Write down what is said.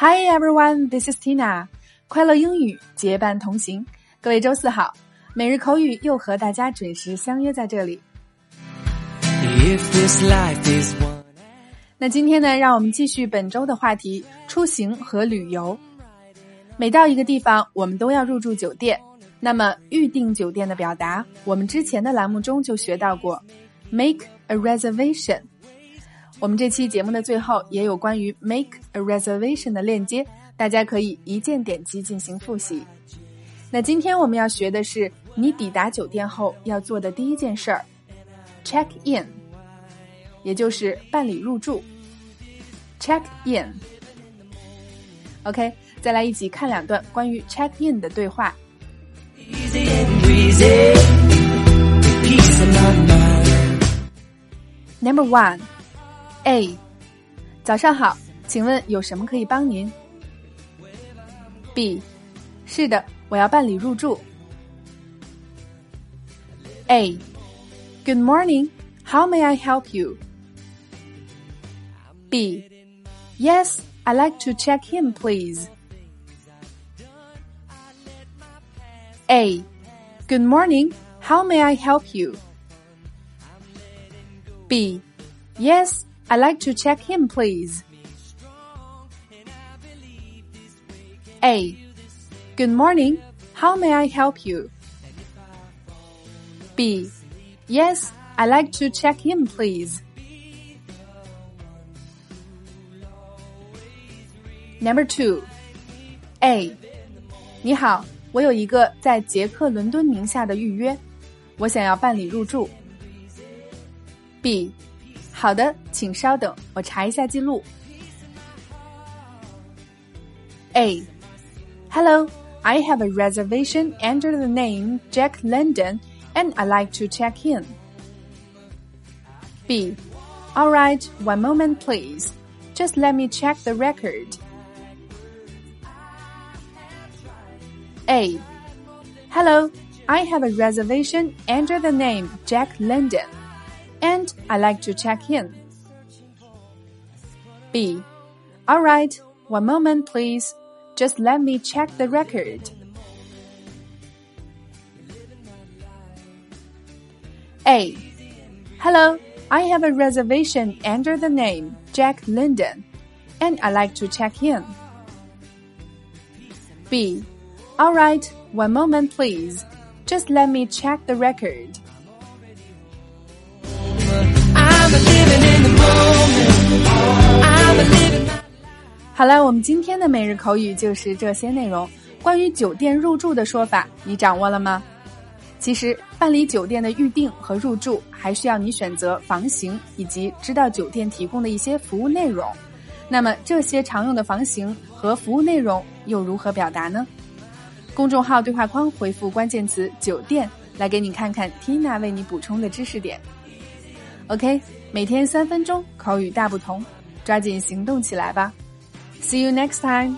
Hi everyone, this is Tina. 快乐英语结伴同行，各位周四好，每日口语又和大家准时相约在这里。那今天呢，让我们继续本周的话题：出行和旅游。每到一个地方，我们都要入住酒店。那么预订酒店的表达，我们之前的栏目中就学到过，make a reservation。我们这期节目的最后也有关于 make a reservation 的链接，大家可以一键点击进行复习。那今天我们要学的是你抵达酒店后要做的第一件事儿，check in，也就是办理入住。check in。OK，再来一起看两段关于 check in 的对话。Number one。哎，早上好，请问有什么可以帮您？B，是的，我要办理入住。A，Good morning, how may I help you? B, Yes, I like to check in, please. A, Good morning, how may I help you? B, Yes, I'd like to check in, please. A. Good morning. How may I help you? B. Yes, I'd like to check in, please. Number two. A. 你好，我有一个在捷克伦敦名下的预约，我想要办理入住。B. 好的，请稍等，我查一下记录。A. Hello, I have a reservation under the name Jack London, and I'd like to check in. B. All right, one moment, please. Just let me check the record. A. Hello, I have a reservation under the name Jack London and I like to check in. B. All right, one moment, please. Just let me check the record. A. Hello, I have a reservation under the name Jack London, and I like to check in. B. All right, one moment, please. Just let me check the record. 好了，我们今天的每日口语就是这些内容。关于酒店入住的说法，你掌握了吗？其实办理酒店的预订和入住，还需要你选择房型以及知道酒店提供的一些服务内容。那么这些常用的房型和服务内容又如何表达呢？公众号对话框回复关键词“酒店”，来给你看看 Tina 为你补充的知识点。OK，每天三分钟，口语大不同，抓紧行动起来吧！See you next time.